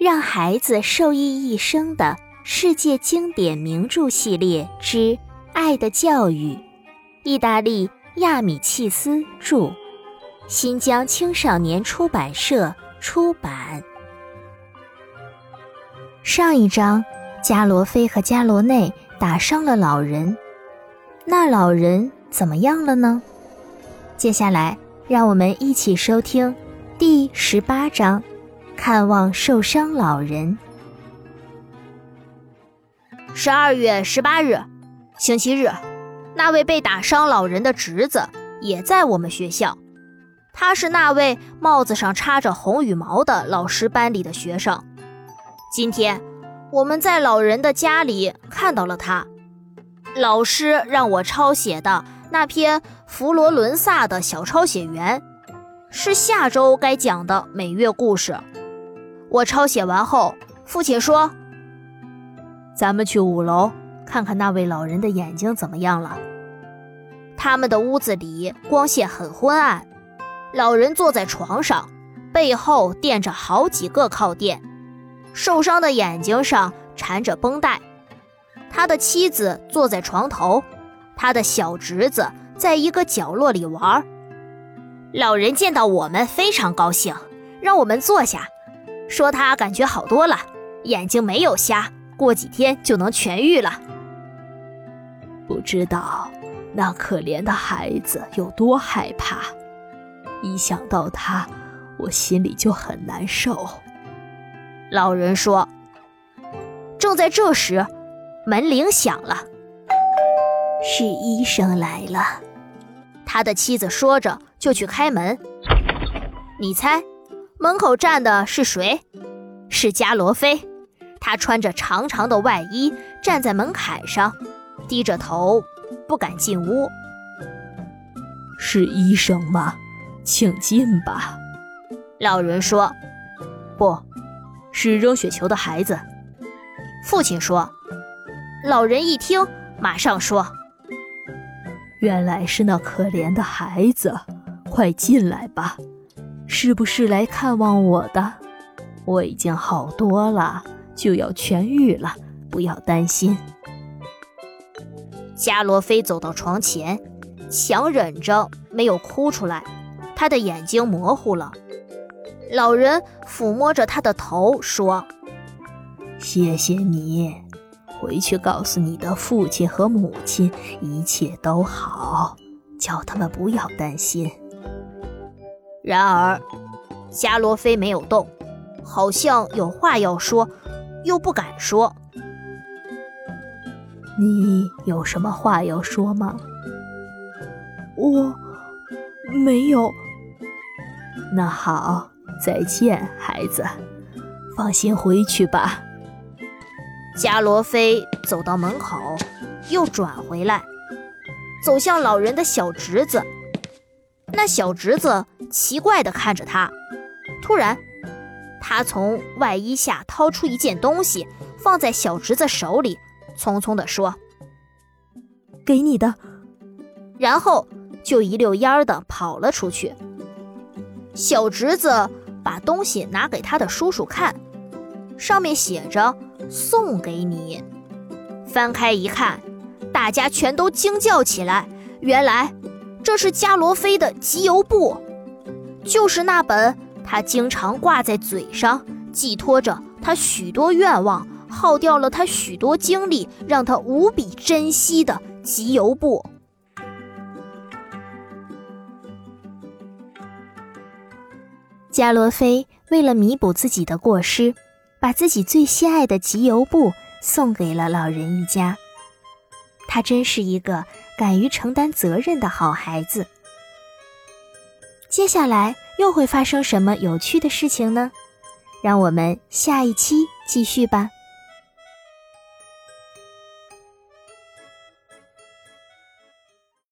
让孩子受益一生的世界经典名著系列之《爱的教育》，意大利亚米契斯著，新疆青少年出版社出版。上一章，加罗菲和加罗内打伤了老人，那老人怎么样了呢？接下来，让我们一起收听第十八章。看望受伤老人。十二月十八日，星期日，那位被打伤老人的侄子也在我们学校。他是那位帽子上插着红羽毛的老师班里的学生。今天我们在老人的家里看到了他。老师让我抄写的那篇佛罗伦萨的小抄写员，是下周该讲的每月故事。我抄写完后，父亲说：“咱们去五楼看看那位老人的眼睛怎么样了。”他们的屋子里光线很昏暗，老人坐在床上，背后垫着好几个靠垫，受伤的眼睛上缠着绷带。他的妻子坐在床头，他的小侄子在一个角落里玩。老人见到我们非常高兴，让我们坐下。说他感觉好多了，眼睛没有瞎，过几天就能痊愈了。不知道那可怜的孩子有多害怕，一想到他，我心里就很难受。老人说。正在这时，门铃响了，是医生来了。他的妻子说着就去开门。你猜？门口站的是谁？是加罗菲。他穿着长长的外衣，站在门槛上，低着头，不敢进屋。是医生吗？请进吧。老人说：“不是扔雪球的孩子。”父亲说。老人一听，马上说：“原来是那可怜的孩子，快进来吧。”是不是来看望我的？我已经好多了，就要痊愈了，不要担心。加罗菲走到床前，强忍着没有哭出来，他的眼睛模糊了。老人抚摸着他的头说：“谢谢你，回去告诉你的父亲和母亲，一切都好，叫他们不要担心。”然而，加罗菲没有动，好像有话要说，又不敢说。你有什么话要说吗？我没有。那好，再见，孩子，放心回去吧。加罗菲走到门口，又转回来，走向老人的小侄子。那小侄子奇怪地看着他，突然，他从外衣下掏出一件东西，放在小侄子手里，匆匆地说：“给你的。”然后就一溜烟儿地跑了出去。小侄子把东西拿给他的叔叔看，上面写着“送给你”。翻开一看，大家全都惊叫起来，原来。这是加罗菲的集邮簿，就是那本他经常挂在嘴上，寄托着他许多愿望，耗掉了他许多精力，让他无比珍惜的集邮簿。加罗菲为了弥补自己的过失，把自己最心爱的集邮簿送给了老人一家。他真是一个。敢于承担责任的好孩子。接下来又会发生什么有趣的事情呢？让我们下一期继续吧。